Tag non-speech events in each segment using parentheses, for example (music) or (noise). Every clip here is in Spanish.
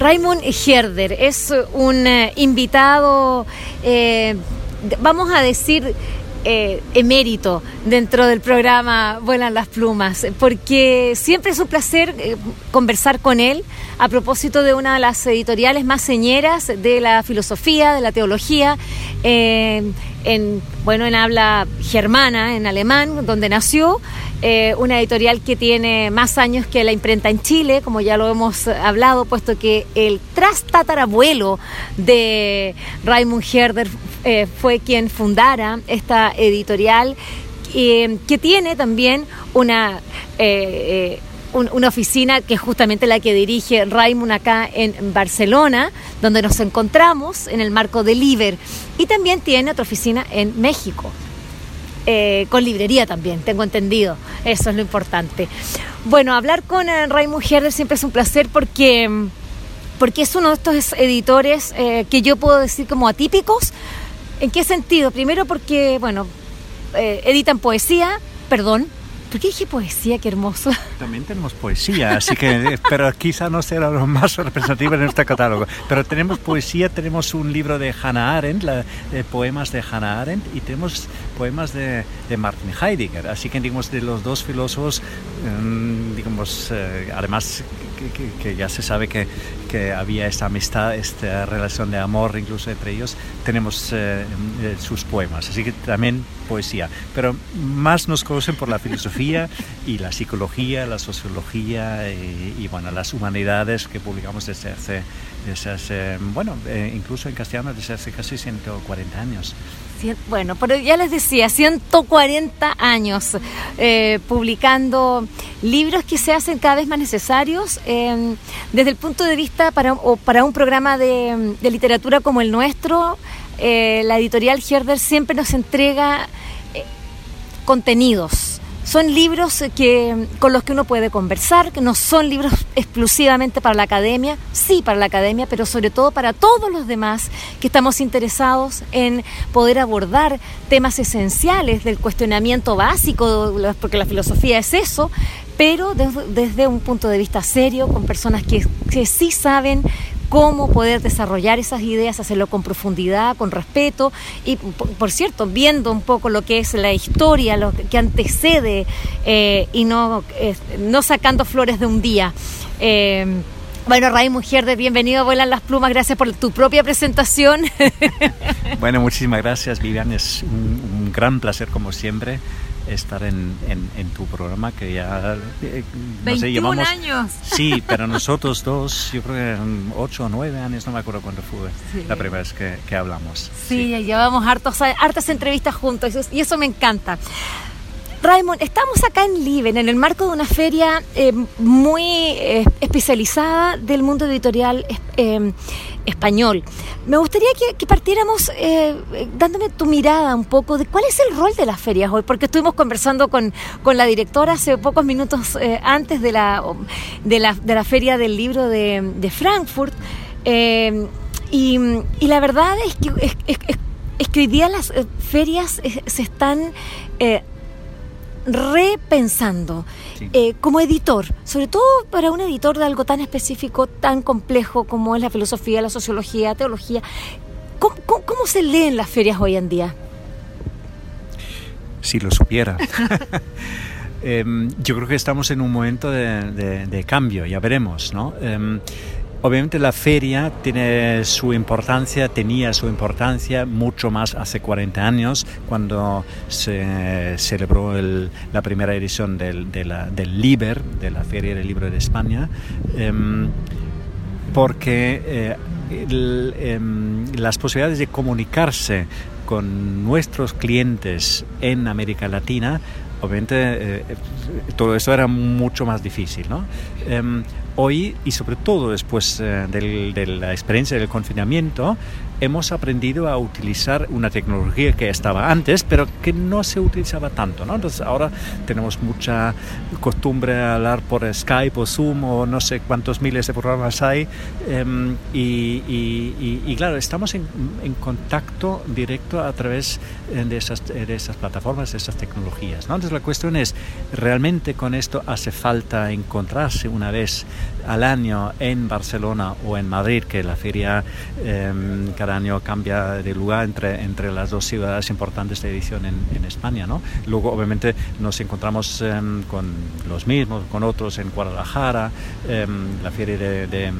Raymond Herder es un eh, invitado, eh, vamos a decir, eh, emérito dentro del programa Vuelan las Plumas, porque siempre es un placer conversar con él a propósito de una de las editoriales más señeras de la filosofía, de la teología, en, bueno, en habla germana, en alemán, donde nació. Eh, una editorial que tiene más años que la imprenta en Chile, como ya lo hemos hablado, puesto que el trastatarabuelo de Raymond Herder eh, fue quien fundara esta editorial, eh, que tiene también una una oficina que es justamente la que dirige Raymond acá en Barcelona, donde nos encontramos en el marco de Liber. Y también tiene otra oficina en México. Eh, con librería también, tengo entendido. Eso es lo importante. Bueno, hablar con eh, Raymond Herder siempre es un placer porque, porque es uno de estos editores eh, que yo puedo decir como atípicos. ¿En qué sentido? Primero porque, bueno, editan poesía, perdón, ¿Por qué dije poesía? Qué hermoso. (laughs) También tenemos poesía, así que, pero quizá no será lo más representativo en este catálogo. Pero tenemos poesía, tenemos un libro de Hannah Arendt, poemas de Hannah Arendt, y tenemos poemas de, de, Martin Heidegger. Así que, digamos, de los dos filósofos, mm, digamos, eh, además que, ya se sabe que, que, había esta amistad, esta relación de amor incluso entre ellos, tenemos eh, eh, sus poemas, así que también poesía. Pero más nos conocen por la filosofía y la psicología, la sociología y, bueno, las humanidades que publicamos desde hace, desde hace bueno, eh, incluso en castellano desde hace casi 140 años. Bueno, pero ya les decía, 140 años eh, publicando libros que se hacen cada vez más necesarios em, desde el punto de vista para, o para un programa de, literatura como el nuestro. Eh, la editorial Herder siempre nos entrega eh, contenidos son libros que, con los que uno puede conversar, que no son libros exclusivamente para la academia, sí para la academia, pero sobre todo para todos los demás que estamos interesados en poder abordar temas esenciales del cuestionamiento básico, porque la filosofía es eso, pero desde, un punto de vista serio, con personas que, que sí saben cómo poder desarrollar esas ideas, hacerlo con profundidad, con respeto y, por, cierto, viendo un poco lo que es la historia, lo que antecede eh, y no, no sacando flores de un día. Eh, bueno, Ray Mujer, de bienvenido a Vuelan las Plumas, gracias por tu propia presentación. (laughs) bueno, muchísimas gracias, Vivian, es un gran placer como siempre estar en, en, tu programa que ya eh, no sé, llevamos años. Sí pero nosotros dos yo creo que 8 o 9 años no me acuerdo cuándo fue la primera vez que, que hablamos. Sí, llevamos hartos, hartas entrevistas juntos y eso me encanta Raymond, estamos acá en Liven, en el marco de una feria eh, muy eh, especializada del mundo editorial eh, español. Me gustaría que, partiéramos dándome tu mirada un poco de cuál es el rol de las ferias hoy, porque estuvimos conversando con, la directora hace pocos minutos antes de la, de la, feria del libro de, Frankfurt. Y, la verdad es que, es, que hoy día las ferias se están repensando eh, como editor, sobre todo para un editor de algo tan específico, tan complejo como es la filosofía, la sociología, la teología. ¿Cómo, cómo, se leen las ferias hoy en día? Si lo supiera. (laughs) Em, yo creo que estamos en un momento de, cambio, ya veremos, ¿no? Em, Obviamente la feria tiene su importancia, tenía su importancia mucho más hace 40 años cuando se celebró la primera edición del, del Liber, de la Feria del Libro de España, em, porque eh, em, las posibilidades de comunicarse con nuestros clientes en América Latina obviamente todo esto era mucho más difícil. ¿no? Em, hoy y sobre todo después de la experiencia del confinamiento, hemos aprendido a utilizar una tecnología que estaba antes, pero que no se utilizaba tanto. ¿no? Entonces ahora tenemos mucha costumbre de hablar por Skype o Zoom o no sé cuántos miles de programas hay. Em, y, claro, estamos en, contacto directo a través eh, de esas, de esas plataformas, de esas tecnologías. ¿no? Entonces la cuestión es, ¿realmente con esto hace falta encontrarse una vez al año en Barcelona o en Madrid, que la feria em, cada año cambia de lugar entre, entre las dos ciudades importantes de edición en, España. ¿no? Luego, obviamente, nos encontramos em, con los mismos, con otros en Guadalajara, em, la feria de, de,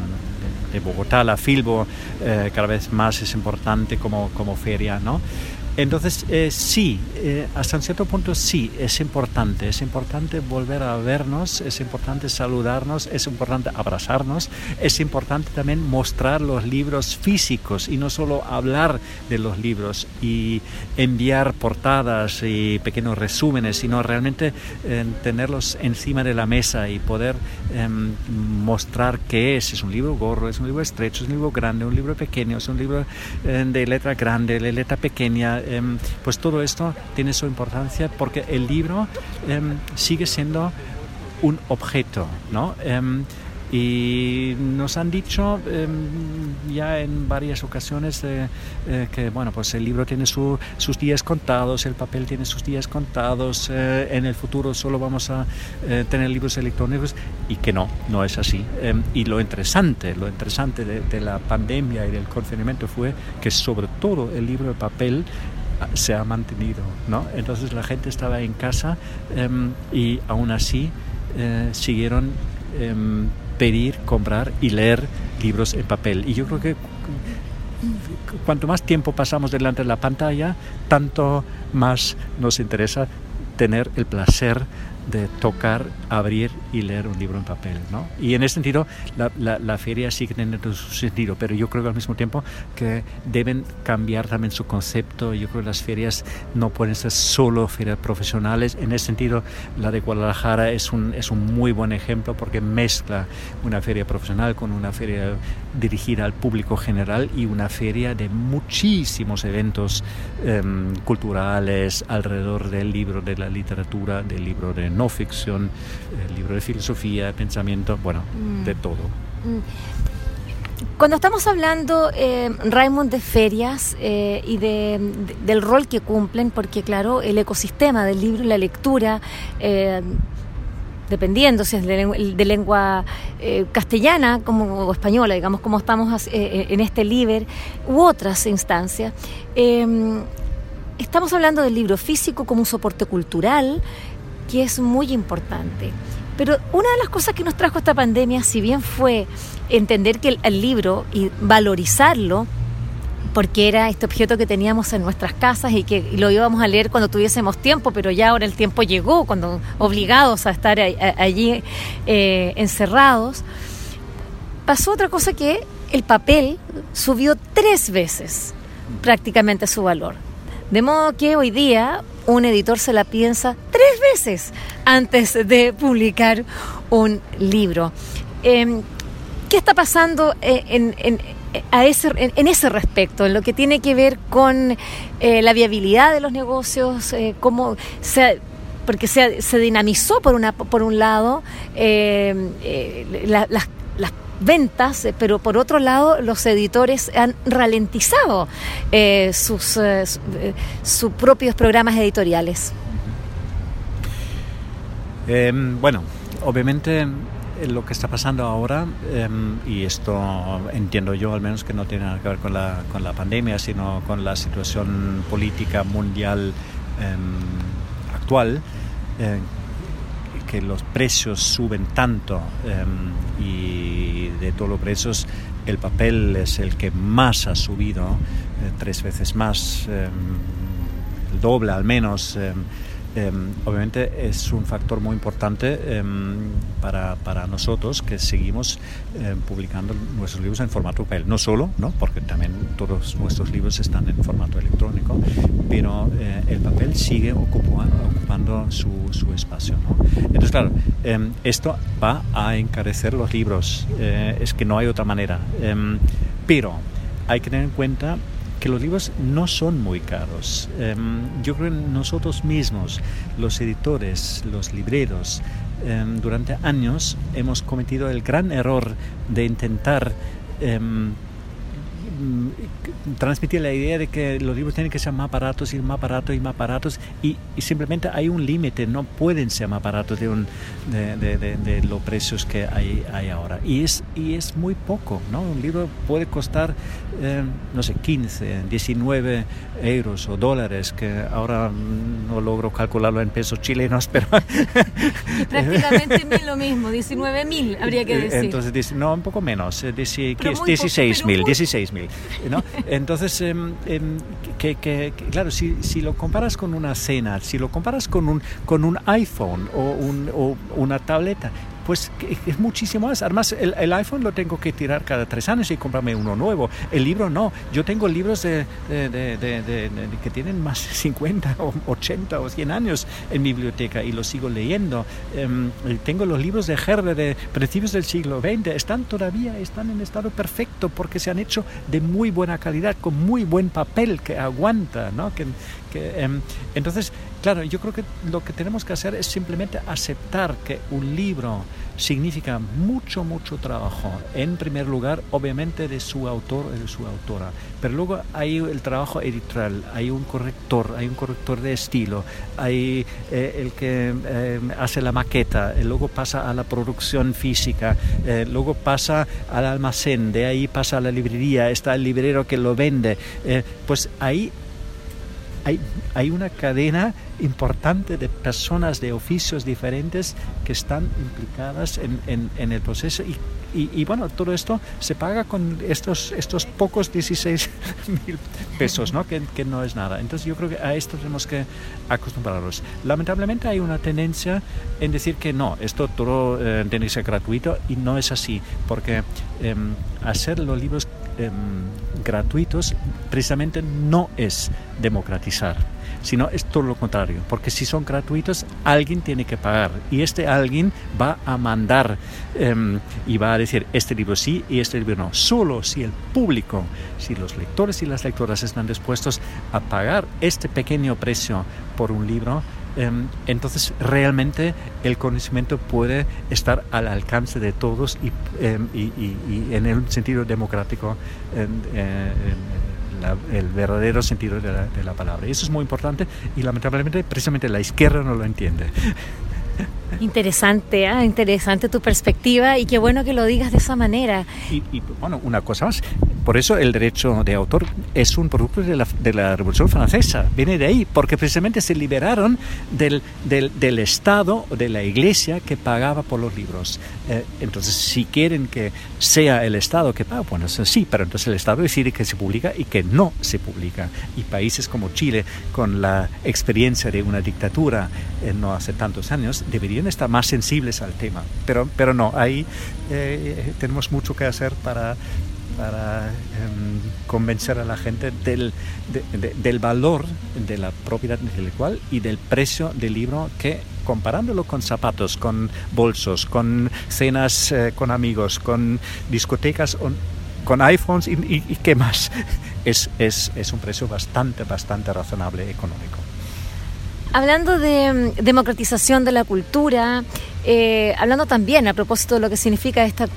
Bogotá, la Filbo, eh, cada vez más es importante como, como feria. ¿no? Entonces, eh, sí, eh, hasta un cierto punto sí, es importante, es importante volver a vernos, es importante saludarnos, es importante abrazarnos, es importante también mostrar los libros físicos y no solo hablar de los libros y enviar portadas y pequeños resúmenes, sino realmente eh, tenerlos encima de la mesa y poder em, mostrar qué es, es un libro gorro, es un libro estrecho, es un libro grande, un libro pequeño, es un libro de letra grande, de letra pequeña Em, pues todo esto tiene su importancia porque el libro em, sigue siendo un objeto, ¿no? Em, y nos han dicho ya en varias ocasiones eh, que bueno pues el libro tiene sus días contados el papel tiene sus días contados eh, en el futuro solo vamos a eh, tener libros electrónicos y que no no es así y lo interesante lo interesante de, de, la pandemia y del confinamiento fue que sobre todo el libro de papel se ha mantenido, ¿no? Entonces la gente estaba en casa em, y aún así eh, siguieron em, pedir, comprar y leer libros en papel. Y yo creo que cuanto más tiempo pasamos delante de la pantalla, tanto más nos interesa tener el placer de tocar, abrir y leer un libro en papel. ¿no? Y en ese sentido, la, la, feria sigue teniendo su sentido, pero yo creo que al mismo tiempo que deben cambiar también su concepto. Yo creo que las ferias no pueden ser solo ferias profesionales. En ese sentido, la de Guadalajara es un, es un muy buen ejemplo porque mezcla una feria profesional con una feria dirigida al público general y una feria de muchísimos eventos em, culturales alrededor del libro, de la literatura, del libro de no ficción, el libro de filosofía, pensamiento, bueno, mm. de todo. Mm. Cuando estamos hablando, eh, Raymond, de ferias eh, y de, del rol que cumplen, porque claro, el ecosistema del libro y la lectura, eh, dependiendo si es de, lengua eh, castellana como, o española, digamos, como estamos en este libro, u otras instancias, estamos hablando del libro físico como un soporte cultural, que es muy importante. Pero una de las cosas que nos trajo esta pandemia, si bien fue entender que el, libro y valorizarlo, porque era este objeto que teníamos en nuestras casas y que lo íbamos a leer cuando tuviésemos tiempo, pero ya ahora el tiempo llegó, cuando obligados a estar allí eh, encerrados, pasó otra cosa que el papel subió tres veces prácticamente su valor. De modo que hoy día un editor se la piensa tres veces antes de publicar un libro. Em, ¿Qué está pasando eh, en, a ese, en, ese respecto, en lo que tiene que ver con eh, la viabilidad de los negocios, eh, cómo se, porque se, se, dinamizó por, una, por un lado las ventas, eh, pero por otro lado los editores han ralentizado eh, sus, eh, sus propios programas editoriales. Em, bueno, obviamente lo que está pasando ahora, em, y esto entiendo yo al menos que no tiene nada que ver con la, con la pandemia, sino con la situación política mundial em, actual, que los precios suben tanto y de todos los precios el papel es el que más ha subido, eh, tres veces más, em, el doble al menos. Em, obviamente es un factor muy importante para, para, nosotros que seguimos publicando nuestros libros en formato papel. No solo, ¿no? porque también todos nuestros libros están en formato electrónico, pero eh, el papel sigue ocupando su, su espacio. ¿no? Entonces, claro, esto va a encarecer los libros, eh, es que no hay otra manera. Pero hay que tener en cuenta que los libros no son muy caros. Em, yo creo que nosotros mismos, los editores, los libreros, durante años hemos cometido el gran error de intentar Mm, transmitir la idea de que los libros tienen que ser más baratos y más baratos y más baratos y, simplemente hay un límite, no pueden ser más baratos de, un, los precios que hay, hay, ahora. Y es, y es muy poco, ¿no? Un libro puede costar, eh, no sé, 15, 19 euros o dólares, que ahora no logro calcularlo en pesos chilenos, pero... (laughs) prácticamente lo mismo, 19 mil habría que decir. Entonces, no, un poco menos, 16 mil, 16 mil. ¿no? (laughs) Entonces, em, em, que, claro, si, si, lo comparas con una cena, si lo comparas con un, con un iPhone o, un, o una tableta, pues es muchísimo más. Además, el, iPhone lo tengo que tirar cada tres años y comprarme uno nuevo. El libro no. Yo tengo libros de, que tienen más de 50 o 80 o 100 años en mi biblioteca y los sigo leyendo. Em, tengo los libros de Herder de principios del siglo XX. Están todavía, están en estado perfecto porque se han hecho de muy buena calidad, con muy buen papel que aguanta. ¿no? Que, em, entonces, claro, yo creo que lo que tenemos que hacer es simplemente aceptar que un libro significa mucho, mucho trabajo. En primer lugar, obviamente, de su autor de su autora. Pero luego hay el trabajo editorial, hay un corrector, hay un corrector de estilo, hay eh, el que eh, hace la maqueta, eh, luego pasa a la producción física, luego pasa al almacén, de ahí pasa a la librería, está el librero que lo vende. pues ahí hay, hay una cadena importante de personas de oficios diferentes que están implicadas en, en, el proceso y, bueno, todo esto se paga con estos, estos pocos 16 (laughs) mil pesos, ¿no? Que, no es nada. Entonces yo creo que a esto tenemos que acostumbrarnos. Lamentablemente hay una tendencia en decir que no, esto todo eh, tiene que ser gratuito y no es así, porque em, hacer los libros em, gratuitos precisamente no es democratizar sino es todo lo contrario, porque si son gratuitos, alguien tiene que pagar y este alguien va a mandar em, y va a decir este libro sí y este libro no. Solo si el público, si los lectores y las lectoras están dispuestos a pagar este pequeño precio por un libro, entonces realmente el conocimiento puede estar al alcance de todos y, em, en el sentido democrático eh, el verdadero sentido de la, de la palabra. Y eso es muy importante y lamentablemente precisamente la izquierda no lo entiende. (laughs) (laughs) Interesante, ¿eh? interesante tu perspectiva y qué bueno que lo digas de esa manera. Y, bueno, una cosa más, por eso el derecho de autor es un producto de la, de la Revolución Francesa, viene de ahí, porque precisamente se liberaron del, del, del Estado, de la Iglesia que pagaba por los libros. Eh, entonces, si quieren que sea el Estado que paga, bueno, sí, pero entonces el Estado decide que se publica y que no se publica. Y países como Chile, con la experiencia de una dictadura eh, no hace tantos años, deberían estar más sensibles al tema. Pero, pero no, ahí eh, tenemos mucho que hacer para, para em, convencer a la gente del, del valor de la propiedad intelectual y del precio del libro que comparándolo con zapatos, con bolsos, con cenas eh, con amigos, con discotecas, con iPhones y, y, qué más, (laughs) es, es, es un precio bastante, bastante razonable económico. Hablando de mm, democratización de la cultura, eh, hablando también a propósito de lo que significa esta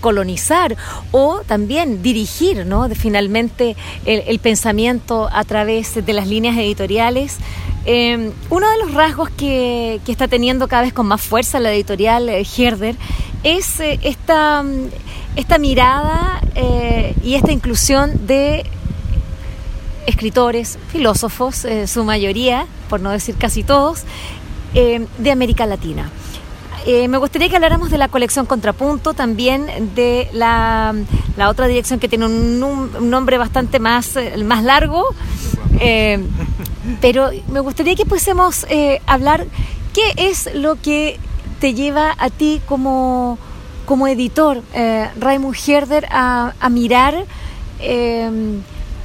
colonizar o también dirigir ¿no? finalmente el, pensamiento a través de las líneas editoriales. Eh, uno de los rasgos que, que, está teniendo cada vez con más fuerza la editorial eh, Herder es esta, mm, esta mirada y esta inclusión de escritores, filósofos, su mayoría, por no decir casi todos, de América Latina. Eh, me gustaría que habláramos de la colección Contrapunto, también de la, la otra dirección que tiene un, nombre bastante más, eh, más largo, eh, pero me gustaría que pudiésemos hablar qué es lo que te lleva a ti como, como editor, Raymond Herder, a mirar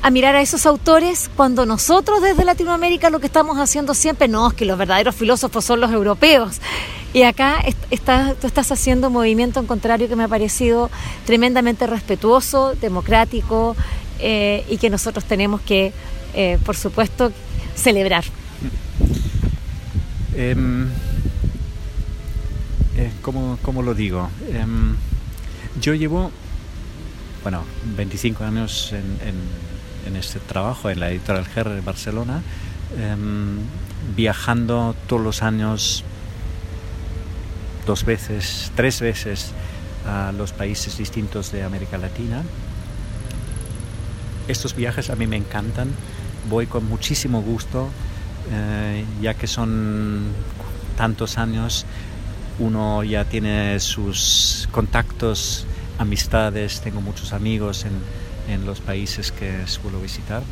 a mirar a esos autores cuando nosotros desde Latinoamérica lo que estamos haciendo siempre, no, es que los verdaderos filósofos son los europeos. Y acá está, tú estás haciendo un movimiento en contrario que me ha parecido tremendamente respetuoso, democrático eh, y que nosotros tenemos que, eh, por supuesto, celebrar. Em, eh, ¿cómo, lo digo? Em, yo llevo, bueno, 25 años en, este trabajo en la editorial GER en Barcelona, em, viajando todos los años dos veces, tres veces a los países distintos de América Latina. Estos viajes a mí me encantan, voy con muchísimo gusto, eh, ya que son tantos años, uno ya tiene sus contactos, amistades, tengo muchos amigos en, en los países que suelo visitar.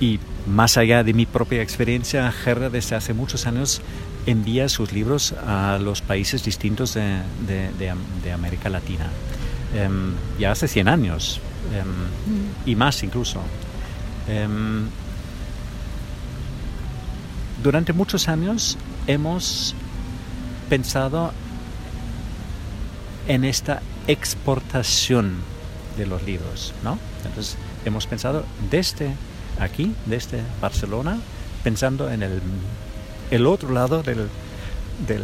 Y más allá de mi propia experiencia, Gerda desde hace muchos años envía sus libros a los países distintos de, de, América Latina. Em, ya hace 100 años em, y más incluso. Em, durante muchos años hemos pensado en esta exportación de los libros, ¿no? Entonces hemos pensado desde aquí, desde Barcelona, pensando en el otro lado del,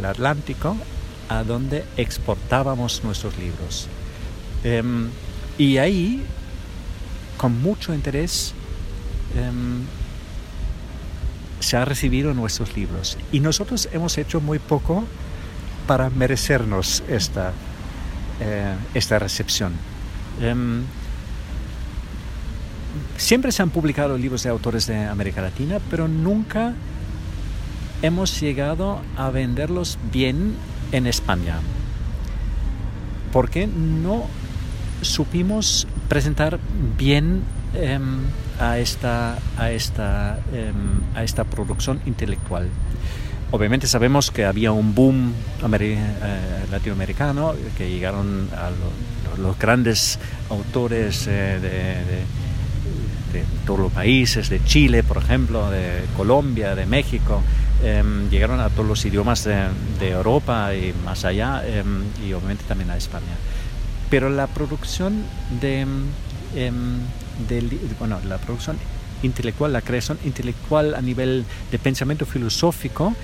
Atlántico a donde exportábamos nuestros libros. Em, y ahí, con mucho interés, em, se han recibido nuestros libros. Y nosotros hemos hecho muy poco para merecernos esta, eh, esta recepción. Em, siempre se han publicado libros de autores de América Latina, pero nunca hemos llegado a venderlos bien en España. Porque no supimos presentar bien em, a, esta, a, esta, em, a esta producción intelectual. Obviamente sabemos que había un boom eh, latinoamericano, que llegaron a los grandes autores eh, de, de todos los países, de Chile, por ejemplo, de Colombia, de México, Em, llegaron a todos los idiomas de, Europa y más allá, em, y obviamente también a España. Pero la producción de, em, bueno, la producción intelectual, la creación intelectual a nivel de pensamiento filosófico,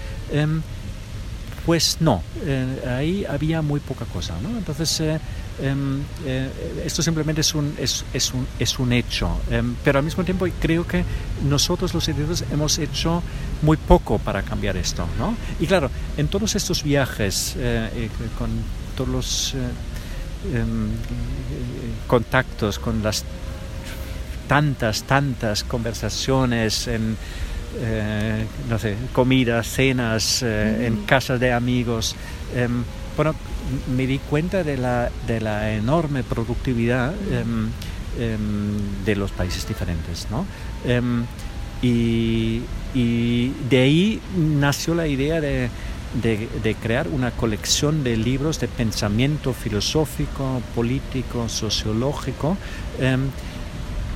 pues no, eh, ahí había muy poca cosa. Entonces, eh, em, eh, esto simplemente es un, es, un, es un hecho. Em, pero al mismo tiempo creo que nosotros los editores hemos hecho muy poco para cambiar esto. ¿no? Y claro, en todos estos viajes, con todos los em, contactos, con las tantas, tantas conversaciones en eh, no sé, comidas, cenas, eh, en casas de amigos. Em, bueno, me di cuenta de la, de la enorme productividad em, em, de los países diferentes, ¿no? Y, y, de ahí nació la idea de, de, de, crear una colección de libros de pensamiento filosófico, político, sociológico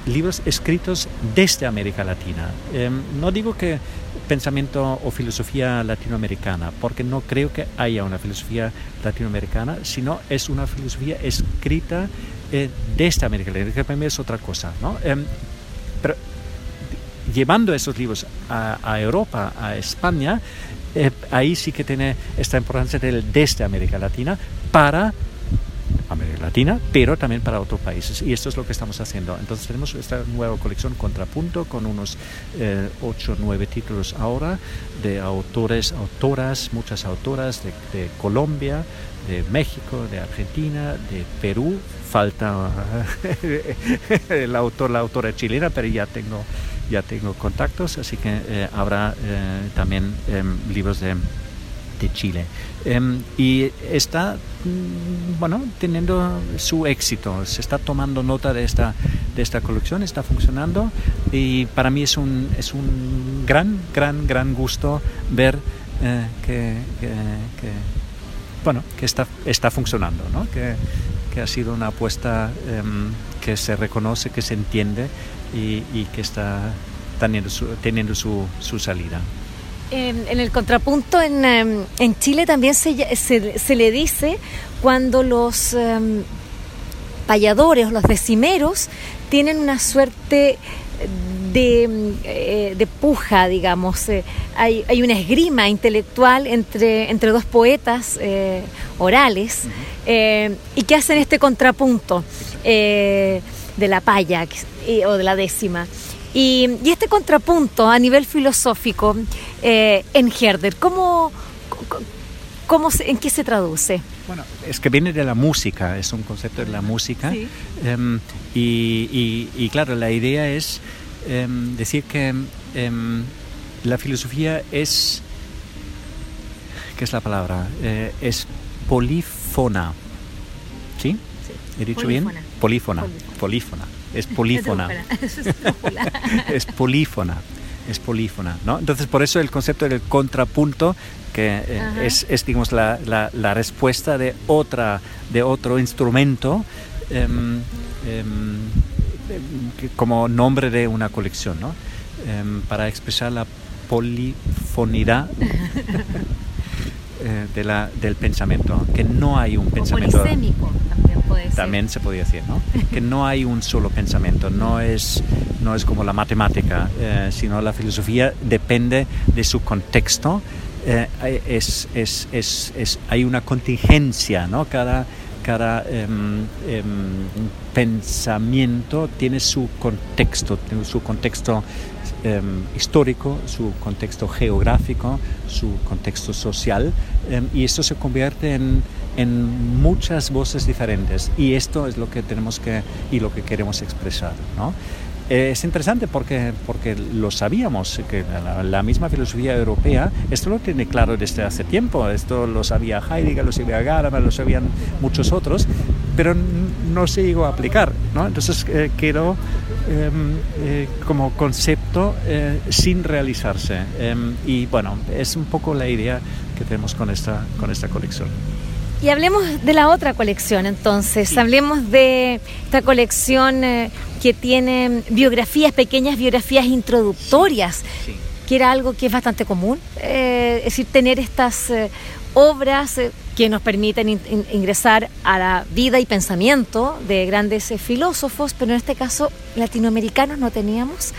libros escritos desde América Latina. Em, no digo que pensamiento o filosofía latinoamericana, porque no creo que haya una filosofía latinoamericana, sino es una filosofía escrita eh, desde América Latina, que para mí es otra cosa. ¿no? Em, pero llevando esos libros a, Europa, a España, eh, ahí sí que tiene esta importancia del desde América Latina para Latina, pero también para otros países. Y esto es lo que estamos haciendo. Entonces tenemos esta nueva colección Contrapunto con unos eh, 8 o 9 títulos ahora de autores, autoras, muchas autoras de, Colombia, de México, de Argentina, de Perú. Falta (laughs) el autor, la autora chilena, pero ya tengo, ya tengo contactos, así que eh, habrá eh, también em, libros de Chile. Em, y está, mm, bueno, teniendo su éxito, se está tomando nota de esta, de esta colección, está funcionando y para mí es un, es un gran, gran, gran gusto ver eh, que, bueno, que está, está funcionando, ¿no? que, que ha sido una apuesta em, que se reconoce, que se entiende y, que está teniendo su, teniendo su, su salida. En, el contrapunto en, em, en Chile también se, se, le dice cuando los um, payadores los decimeros tienen una suerte de, eh, de puja, digamos. Eh, hay, hay, una esgrima intelectual entre, entre dos poetas eh, orales y que hacen este contrapunto de la paya o de la décima. Y, y, este contrapunto a nivel filosófico en Herder, ¿cómo, cómo, ¿en qué se traduce? Bueno, es que viene de la música, es un concepto de la música. Em, y, y, claro, la idea es em, decir que em, la filosofía es, ¿qué es la palabra? Eh, es polífona. ¿Sí? ¿He dicho bien? Polífona. Polífona. Es polífona. (laughs) (laughs) es polífona es polífona, ¿no? Entonces, por eso el concepto del contrapunto, que eh, es, es, digamos, la, la, respuesta de, otra, de otro instrumento em, em, como nombre de una colección, ¿no? Em, para expresar la polifonidad (laughs) eh, de la, del pensamiento, que no hay un pensamiento... También se podría decir, ¿no? (laughs) que no hay un solo pensamiento, no es, no es como la matemática, eh, sino la filosofía depende de su contexto. Eh, es, es, es, hay una contingencia, ¿no? Cada, cada em, em, pensamiento tiene su contexto, tiene su contexto em, histórico, su contexto geográfico, su contexto social, y esto se convierte en, en muchas voces diferentes y esto es lo que tenemos que y lo que queremos expresar ¿no? es interesante porque, porque lo sabíamos, que la, misma filosofía europea, esto lo tiene claro desde hace tiempo, esto lo sabía Heidegger, lo sabía Gadamer, lo sabían muchos otros, pero no se llegó a aplicar. ¿no? Entonces eh, quedó em, eh, como concepto eh, sin realizarse. Em, y bueno, es un poco la idea que tenemos con esta, con esta colección. Y hablemos de la otra colección entonces, hablemos de esta colección eh, que tiene biografías, pequeñas biografías introductorias, que era algo que es bastante común, eh, es decir, tener estas eh, obras que nos permiten ingresar a la vida y pensamiento de grandes filósofos, pero en este caso latinoamericanos no teníamos.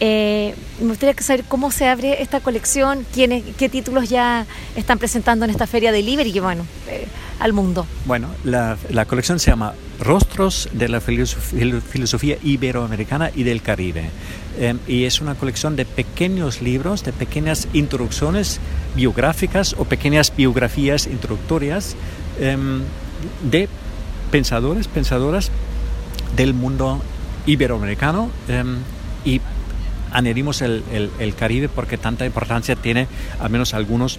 me gustaría saber cómo se abre esta colección, quiénes, qué títulos ya están presentando en esta feria de Libre y que bueno, al mundo? Bueno, la, la colección se llama Rostros de la Filosofía Iberoamericana y del Caribe. Em, y es una colección de pequeños libros, de pequeñas introducciones biográficas o pequeñas biografías introductorias em, de pensadores, pensadoras del mundo iberoamericano em, y añadimos el, el, el, Caribe porque tanta importancia tiene al menos algunos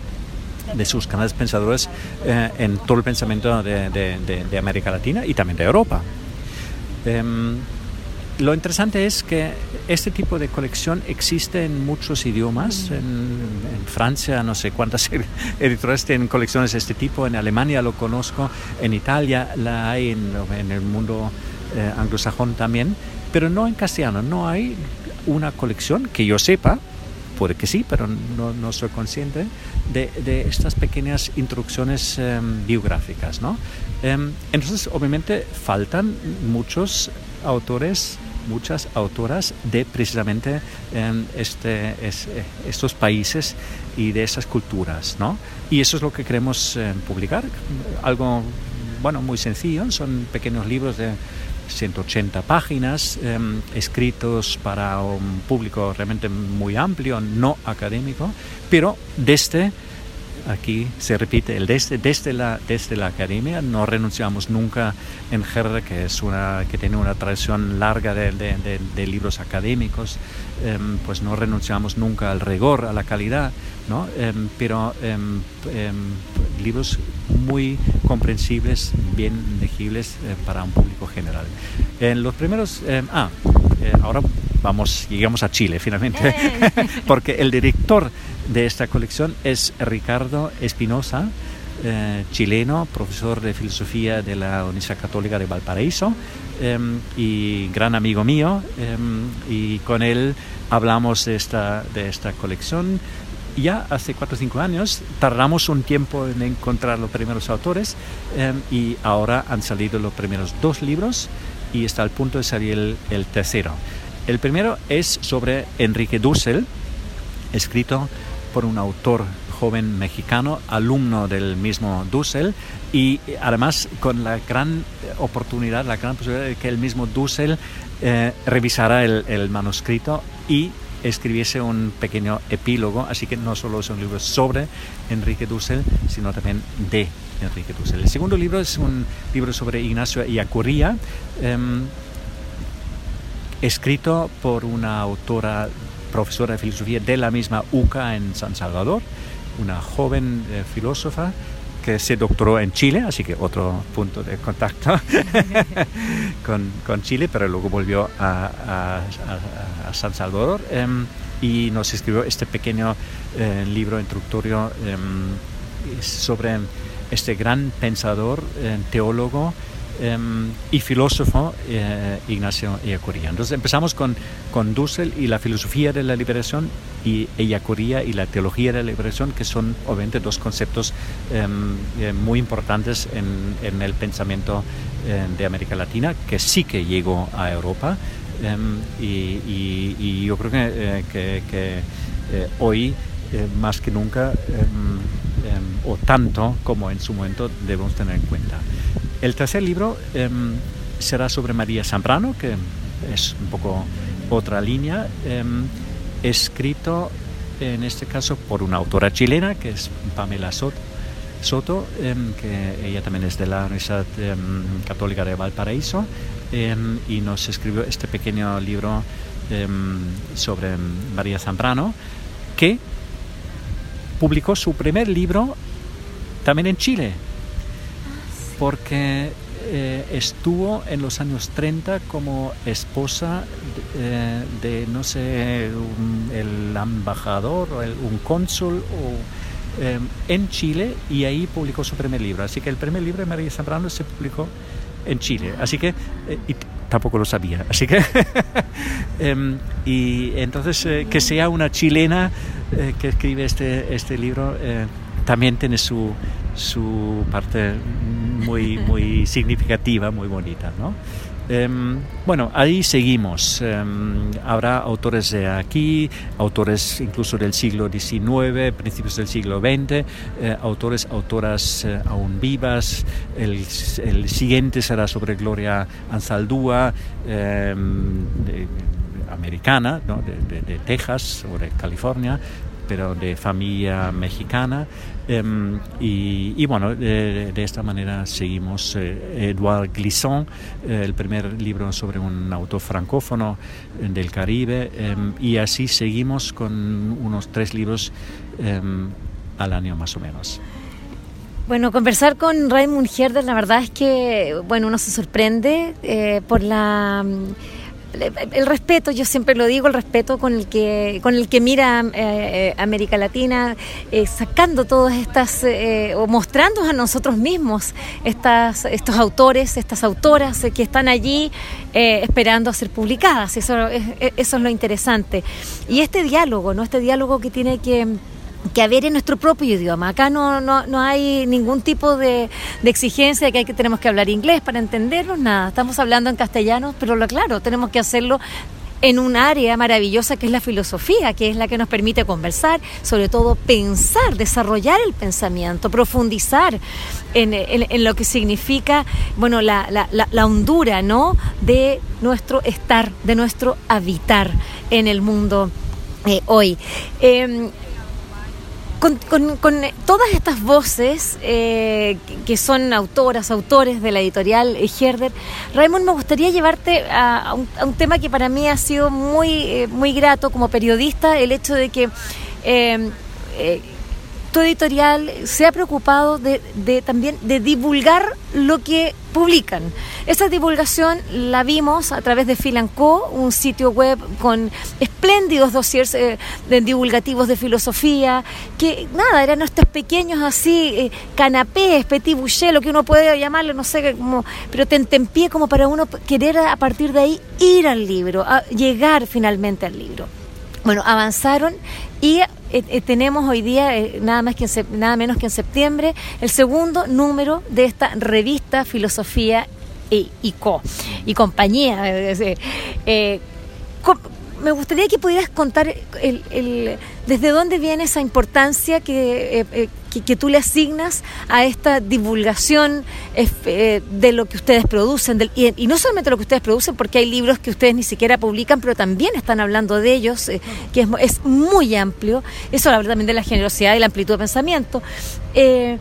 de sus canales pensadores eh, en todo el pensamiento de, América Latina y también de Europa. Lo interesante es que este tipo de colección existe en muchos idiomas. En, Francia, no sé cuántas (laughs) editoras tienen colecciones de este tipo. En Alemania lo conozco. En Italia la hay. En, el mundo eh, anglosajón también. Pero no en castellano. No hay una colección que yo sepa puede que sí, pero no, no soy consciente de, de, estas pequeñas introducciones em, biográficas. ¿no? Em, entonces, obviamente, faltan muchos autores muchas autoras de precisamente em, este, estos países y de esas culturas, ¿no? Y eso es lo que queremos publicar, algo, bueno, muy sencillo, son pequeños libros de 180 páginas, em, escritos para un público realmente muy amplio, no académico, pero desde aquí se repite el desde, desde, la, desde la academia, no renunciamos nunca en GER, que, es una, que tiene una tradición larga de, de, libros académicos, em, pues no renunciamos nunca al rigor, a la calidad, ¿no? Em, pero libros muy comprensibles, bien legibles eh, para un público general. En los primeros, eh, ah, eh, ahora vamos, llegamos a Chile finalmente, (laughs) porque el director de esta colección es Ricardo Espinosa, eh, chileno, profesor de filosofía de la Universidad Católica de Valparaíso em, y gran amigo mío. Em, y con él hablamos de esta, de esta colección. Ya hace cuatro o cinco años tardamos un tiempo en encontrar los primeros autores em, y ahora han salido los primeros dos libros y está al punto de salir el, tercero. El primero es sobre Enrique Dussel, escrito por un autor joven mexicano, alumno del mismo Dussel, y además con la gran oportunidad, la gran posibilidad de que el mismo Dussel eh, revisara el, manuscrito y escribiese un pequeño epílogo, así que no solo es un libro sobre Enrique Dussel, sino también de Enrique Dussel. El segundo libro es un libro sobre Ignacio Iacurría, em, escrito por una autora profesora de filosofía de la misma UCA en San Salvador, una joven eh, filósofa que se doctoró en Chile, así que otro punto de contacto (laughs) con, Chile, pero luego volvió a, San Salvador em, y nos escribió este pequeño eh, libro introductorio em, sobre este gran pensador, eh, teólogo, y filósofo eh, Ignacio Ellacuría. Entonces empezamos con, Dussel y la filosofía de la liberación y Ellacuría y la teología de la liberación, que son obviamente dos conceptos em, eh, muy importantes en, el pensamiento eh, de América Latina, que sí que llegó a Europa. Em, y, yo creo que hoy, más que nunca, o tanto como en su momento, debemos tener en cuenta. El tercer libro em, será sobre María Zambrano, que es un poco otra línea, em, escrito en este caso por una autora chilena, que es Pamela Soto, em, que ella también es de la Universidad Católica de Valparaíso, y nos escribió este pequeño libro sobre María Zambrano, que publicó su primer libro también en Chile porque eh, estuvo en los años 30 como esposa de, eh, no sé, el embajador o un cónsul eh, en Chile y ahí publicó su primer libro. Así que el primer libro de María Zambrano se publicó en Chile. Así que, y tampoco lo sabía. Así que, (laughs) em, y entonces que sea una chilena que escribe este, este libro también tiene su, su parte muy, muy significativa, muy bonita, ¿no? Em, bueno, ahí seguimos. Em, habrá autores de aquí, autores incluso del siglo XIX, principios del siglo XX, eh, autores, autoras eh, aún vivas. El, siguiente será sobre Gloria Anzaldúa, em, americana, ¿no? de, de, Texas o de California, pero de familia mexicana. Em, y, bueno, de, esta manera seguimos eh, Edouard Glissant, eh, el primer libro sobre un autor francófono eh, del Caribe, em, y así seguimos con unos tres libros em, al año más o menos. Bueno, conversar con Raymond Herder, la verdad es que, bueno, uno se sorprende por la el respeto, yo siempre lo digo, el respeto con el que, con el que mira eh, eh, América Latina, eh, sacando todas estas, o mostrando a nosotros mismos estas, estos autores, estas autoras que están allí esperando a ser publicadas. Eso es, eso es lo interesante. Y este diálogo, ¿no? Este diálogo que tiene que que haber en nuestro propio idioma. Acá no, no, no hay ningún tipo de, exigencia de que, hay que tenemos que hablar inglés para entendernos, nada. Estamos hablando en castellano, pero lo claro, tenemos que hacerlo en un área maravillosa que es la filosofía, que es la que nos permite conversar, sobre todo pensar, desarrollar el pensamiento, profundizar en, en, lo que significa, bueno, la, la, la, hondura, ¿no?, de nuestro estar, de nuestro habitar en el mundo eh, hoy. Em, con, todas estas voces eh, que son autoras, autores de la editorial Herder, Raymond, me gustaría llevarte a, un, tema que para mí ha sido muy, eh, muy grato como periodista, el hecho de que eh, tu editorial se ha preocupado de, también de divulgar lo que publican. Esa divulgación la vimos a través de Filanco, un sitio web con espléndidos dossiers eh, divulgativos de filosofía, que nada, eran estos pequeños así, eh, canapés, petit boucher, lo que uno puede llamarlo, no sé, como, pero te pie como para uno querer a partir de ahí ir al libro, llegar finalmente al libro. Bueno, avanzaron y eh, eh, tenemos hoy día, eh, nada, más que nada menos que en septiembre, el segundo número de esta revista Filosofía y, y Co. y compañía. me gustaría que pudieras contar el, desde dónde viene esa importancia que, que, tú le asignas a esta divulgación eh, de lo que ustedes producen. y, no solamente lo que ustedes producen, porque hay libros que ustedes ni siquiera publican, pero también están hablando de ellos, eh, que es, muy amplio. Eso habla también de la generosidad y la amplitud de pensamiento. Eh,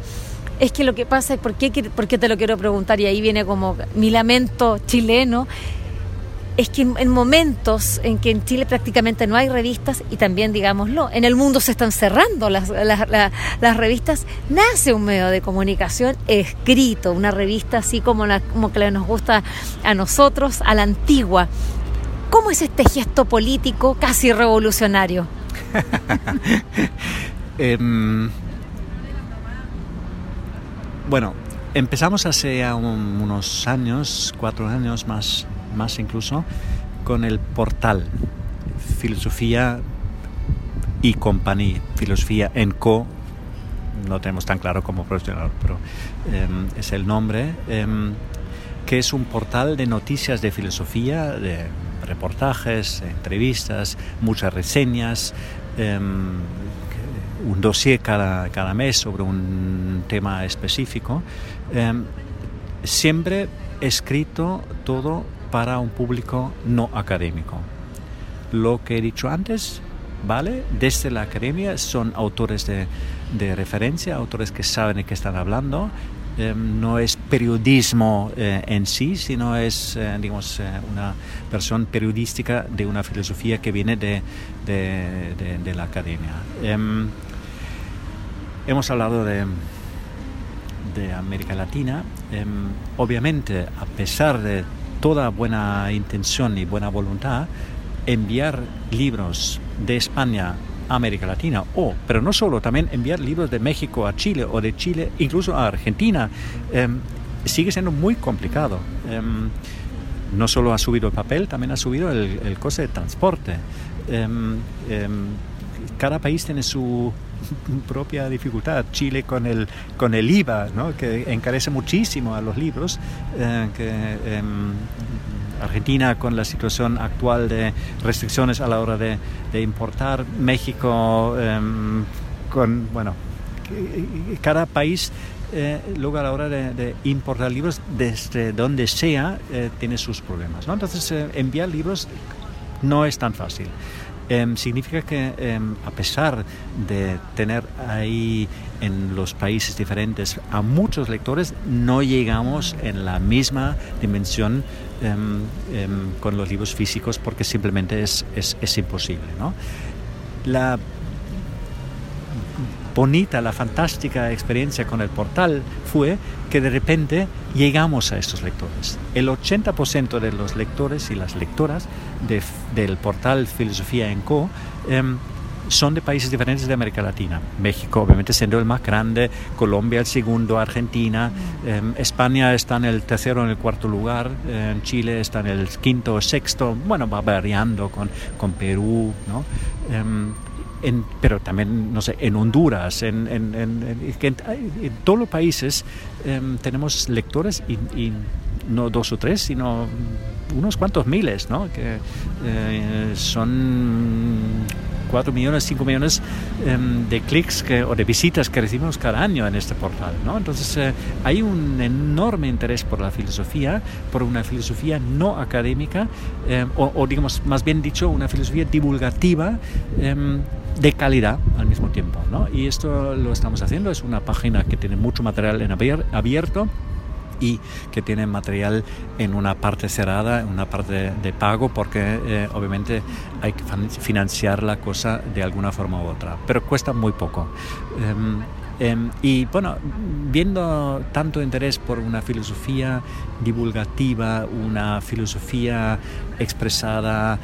es que lo que pasa es, ¿por qué, ¿por qué te lo quiero preguntar? Y ahí viene como mi lamento chileno es que en, momentos en que en Chile prácticamente no hay revistas, y también digámoslo, en el mundo se están cerrando las, revistas, nace un medio de comunicación escrito, una revista así como, la, como que nos gusta a nosotros, a la antigua. ¿Cómo es este gesto político casi revolucionario? (laughs) Em, bueno, empezamos hace unos años, cuatro años más más incluso, con el portal Filosofía y Compañía, Filosofía en Co. No tenemos tan claro como profesional, pero em, es el nombre, em, que es un portal de noticias de filosofía, de reportajes, entrevistas, muchas reseñas, em, un dossier cada, cada mes sobre un tema específico, siempre escrito todo para un público no académico. Lo que he dicho antes, ¿vale? Desde la academia son autores de, referencia, autores que saben de qué están hablando. Em, no es periodismo eh, en sí, sino es, eh, digamos, eh, una versión periodística de una filosofía que viene de, de la academia. Em, hemos hablado de, de América Latina. Em, obviamente, a pesar de toda buena intención y buena voluntad enviar libros de España a América Latina, o, pero no solo, también enviar libros de México a Chile o de Chile incluso a Argentina, em, sigue siendo muy complicado. Em, no solo ha subido el papel, también ha subido el, coste de transporte. Em, cada país tiene su (laughs) propia dificultad. Chile con el, con el IVA, ¿no? que encarece muchísimo a los libros, eh, em, Argentina con la situación actual de restricciones a la hora de, importar, México em, con, bueno, cada país eh, luego a la hora de, importar libros desde donde sea eh, tiene sus problemas. ¿no? Entonces enviar libros no es tan fácil. Em, significa que em, a pesar de tener ahí en los países diferentes a muchos lectores, no llegamos en la misma dimensión em, con los libros físicos porque simplemente es, es, es imposible. ¿no? La bonita, la fantástica experiencia con el portal fue que de repente llegamos a estos lectores. El 80% de los lectores y las lectoras del portal Filosofía en Co em, son de países diferentes de América Latina. México, obviamente, siendo el más grande, Colombia el segundo, Argentina, em, España está en el tercero, en el cuarto lugar, en Chile está en el quinto o sexto, bueno, va variando con, con Perú, ¿no? Em, pero también, no sé, en Honduras, en, en, en, todos los países em, tenemos lectores y, no dos o tres, sino unos cuantos miles, ¿no? Que eh, son cuatro millones, cinco millones em, de clics o de visitas que recibimos cada año en este portal. ¿no? Entonces eh, hay un enorme interés por la filosofía, por una filosofía no académica, em, o, o, digamos, más bien dicho, una filosofía divulgativa de calidad al mismo tiempo. ¿no? Y esto lo estamos haciendo, es una página que tiene mucho material en abierto y que tiene material en una parte cerrada, en una parte de, pago, porque eh, obviamente hay que financiar la cosa de alguna forma u otra, pero cuesta muy poco. Em, em, y bueno, viendo tanto interés por una filosofía divulgativa, una filosofía expresada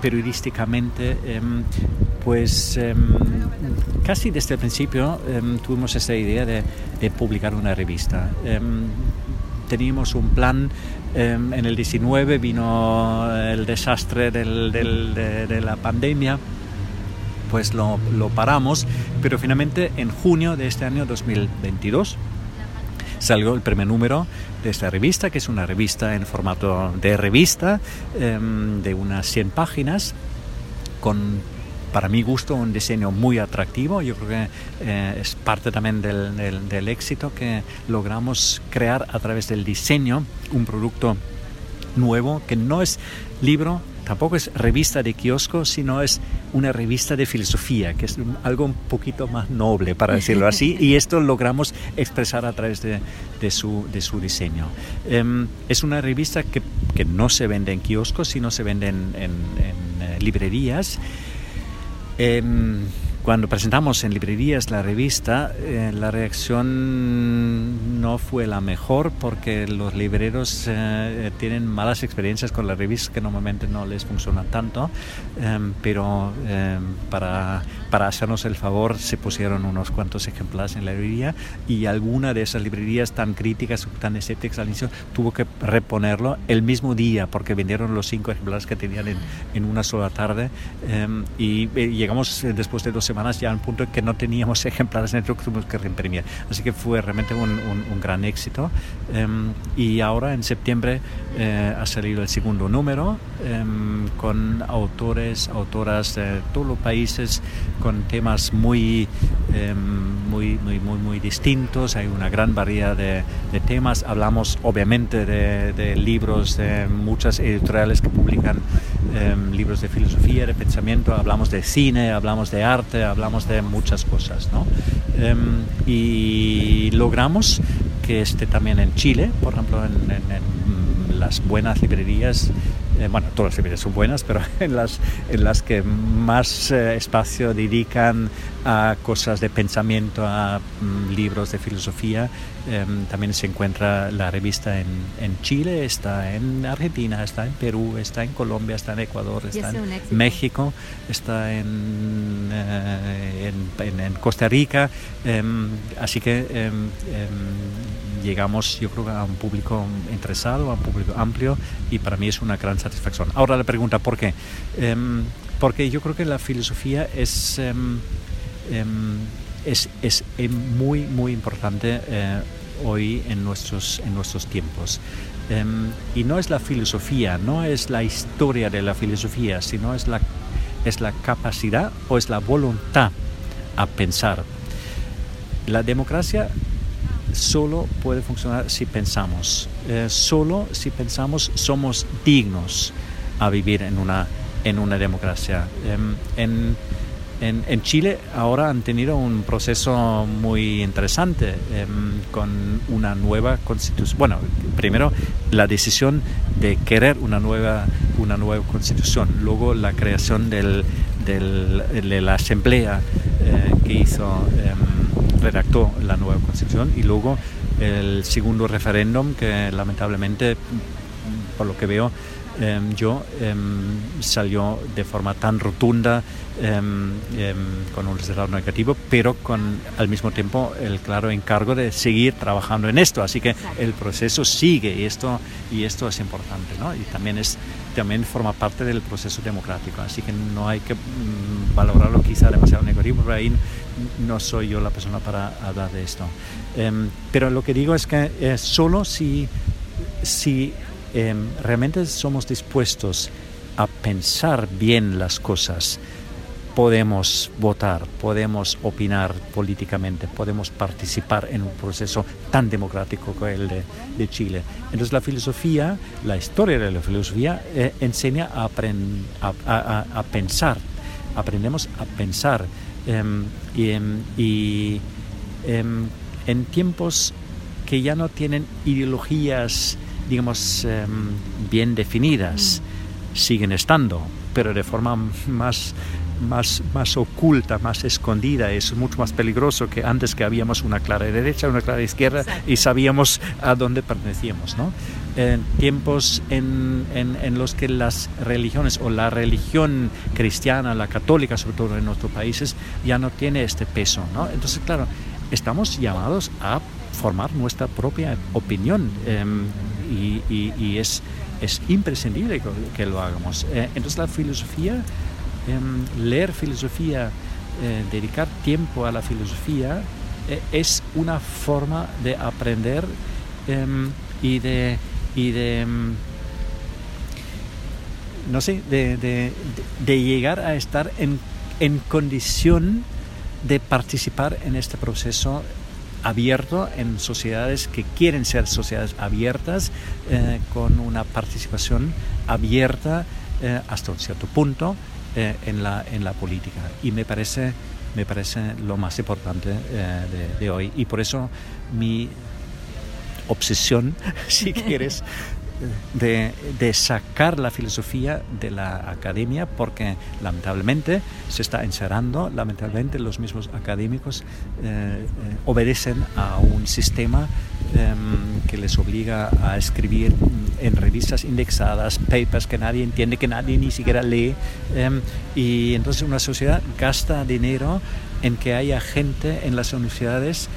periodísticamente, pues casi desde el principio tuvimos esta idea de, publicar una revista. teníamos un plan en el 19 vino el desastre de, la pandemia pues lo, paramos, pero finalmente en junio de este año 2022 salió el primer número de esta revista, que es una revista en formato de revista em, de unas 100 páginas con para mi gusto un diseño muy atractivo. Yo creo que eh, es parte también del, del, éxito que logramos crear a través del diseño un producto nuevo que no es libro tampoco es revista de kiosco, sino es una revista de filosofía, que es algo un poquito más noble, para decirlo así, (laughs) y esto logramos expresar a través de, de, su, de su, diseño. Em, es una revista que, que, no se vende en kioscos, sino se vende en, en, eh, librerías. Em, cuando presentamos en librerías la revista, eh, la reacción no fue la mejor porque los libreros eh, tienen malas experiencias con la revista que normalmente no les funciona tanto, em, pero em, para, para, hacernos el favor se pusieron unos cuantos ejemplares en la librería y alguna de esas librerías tan críticas, tan escépticas al inicio, tuvo que reponerlo el mismo día porque vendieron los cinco ejemplares que tenían en, en una sola tarde em, y eh, llegamos después de dos semanas ya a un punto en que no teníamos (laughs) ejemplares dentro que tuvimos que reimprimir. Así que fue realmente un, un, gran éxito. Em, y ahora en septiembre eh, ha salido el segundo número em, con autores, autoras de todos los países con temas muy, em, muy, muy, muy, muy, distintos. Hay una gran variedad de, de temas. Hablamos obviamente de, de, libros de muchas editoriales que publican libros de filosofía, de pensamiento. Hablamos de cine, hablamos de arte, hablamos de muchas cosas, ¿no? Em, y logramos que esté también en Chile, por ejemplo, en, las buenas librerías eh, bueno, todas las librerías son buenas, pero (laughs) en las, en las que más eh, espacio dedican a cosas de pensamiento, a mm, libros de filosofía, Em, también se encuentra la revista en, en, Chile, está en Argentina, está en Perú, está en Colombia, está en Ecuador, está en México, está en, eh, en, en, Costa Rica. Em, así que em, llegamos yo creo a un público interesado, a un público amplio y para mí es una gran satisfacción. Ahora la pregunta, ¿por qué? porque yo creo que la filosofía es es, es eh, muy, muy importante eh, hoy en nuestros, en nuestros tiempos. Em, y no es la filosofía, no es la historia de la filosofía, sino es la, es la capacidad o es la voluntad a pensar. La democracia solo puede funcionar si pensamos. Eh, solo si pensamos somos dignos a vivir en una, en una democracia. Em, en, en, Chile ahora han tenido un proceso muy interesante em, con una nueva constitución. Bueno, primero la decisión de querer una nueva, una nueva constitución, luego la creación del, de la asamblea eh, que hizo, em, redactó la nueva constitución y luego el segundo referéndum que lamentablemente, por lo que veo, em, yo salió de forma tan rotunda em, con un resultado negativo, pero con al mismo tiempo el claro encargo de seguir trabajando en esto. Así que el proceso sigue y esto, y esto es importante, ¿no? Y también, es, también forma parte del proceso democrático. Así que no hay que mm, valorarlo quizá demasiado negativo, pero ahí no soy yo la persona para hablar de esto. Em, pero lo que digo es que eh, solo si, si realmente somos dispuestos a pensar bien las cosas, podemos votar, podemos opinar políticamente, podemos participar en un proceso tan democrático como el de, Chile. Entonces la filosofía, la historia de la filosofía eh, enseña a, pensar, aprendemos a pensar em, y, em, y em, en tiempos que ya no tienen ideologías, digamos, em, bien definidas. Mm. Siguen estando, pero de forma más más, más oculta, más escondida, es mucho más peligroso que antes que habíamos una clara derecha, una clara izquierda y sabíamos a dónde pertenecíamos. ¿no? En tiempos en, los que las religiones o la religión cristiana, la católica sobre todo en nuestros países, ya no tiene este peso. ¿no? Entonces, claro, estamos llamados a formar nuestra propia opinión em, y, es imprescindible que, lo hagamos. Eh, entonces la filosofía Em, leer filosofía, eh, dedicar tiempo a la filosofía, eh, es una forma de aprender em, y de, y de em, no sé, de, llegar a estar en, en condición de participar en este proceso abierto en sociedades que quieren ser sociedades abiertas, eh, con una participación abierta hasta un cierto punto, eh, en, la, en la política. Y me parece, me parece lo más importante eh, de, de, hoy. Y por eso mi obsesión, (laughs) si (laughs) quieres, de, de, sacar la filosofía de la academia porque lamentablemente se está encerrando, lamentablemente los mismos académicos eh, obedecen a un sistema em, que les obliga a escribir en revistas indexadas, papers que nadie entiende, que nadie ni siquiera lee. Em, y entonces una sociedad gasta dinero en que haya gente en las universidades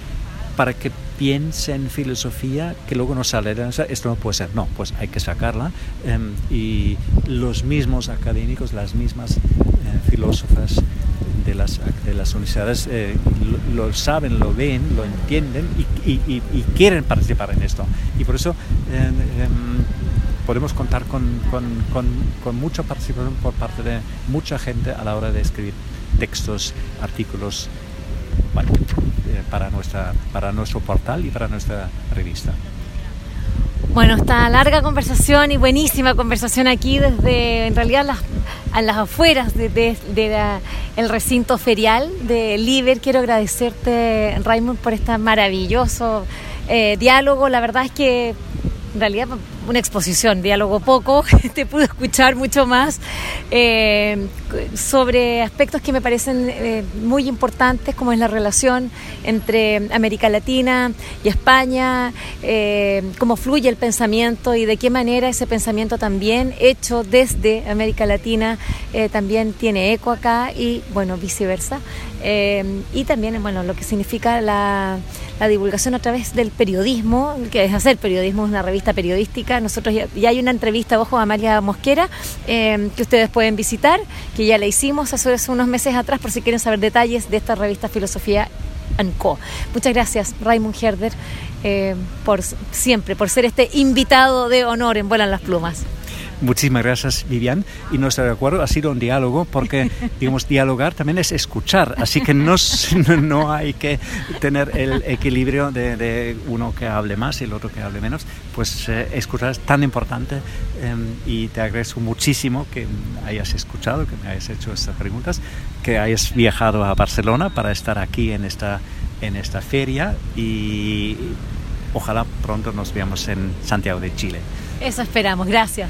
para que piense en filosofía que luego no sale. Esto no puede ser. No, pues hay que sacarla. Em, y los mismos académicos, las mismas eh, filósofas de las, de las universidades eh, lo, saben, lo ven, lo entienden y, quieren participar en esto. Y por eso em, em, podemos contar con, con, mucha participación por parte de mucha gente a la hora de escribir textos, artículos eh, para, nuestra, para nuestro portal y para nuestra revista. Bueno, esta larga conversación y buenísima conversación aquí desde, en realidad, las, a las afueras del de, el recinto ferial de Liber. Quiero agradecerte, Raymond, por este maravilloso eh, diálogo. La verdad es que, en realidad, una exposición, diálogo poco, (laughs) te pude escuchar mucho más eh, sobre aspectos que me parecen eh, muy importantes, como es la relación entre América Latina y España, eh, cómo fluye el pensamiento y de qué manera ese pensamiento también hecho desde América Latina también tiene eco acá y bueno, viceversa. Y también, bueno, lo que significa la, la divulgación a través del periodismo, que es hacer periodismo, es una revista periodística nosotros ya, hay una entrevista, ojo, a María Mosquera, eh, que ustedes pueden visitar, que ya la hicimos hace unos meses atrás, por si quieren saber detalles de esta revista Filosofía Co. Muchas gracias, Raymond Herder, eh, por siempre, por ser este invitado de honor en Vuelan las Plumas. Muchísimas gracias, Vivian. Y no estoy de acuerdo, ha sido un diálogo porque, (laughs) digamos, dialogar también es escuchar. Así que no, (laughs) no hay que tener el equilibrio de, uno que hable más y el otro que hable menos. Pues eh, escuchar es tan importante em, y te agradezco muchísimo que hayas escuchado, que me hayas hecho estas preguntas, que hayas viajado a Barcelona para estar aquí en esta, en esta feria y ojalá pronto nos veamos en Santiago de Chile. Eso esperamos. Gracias.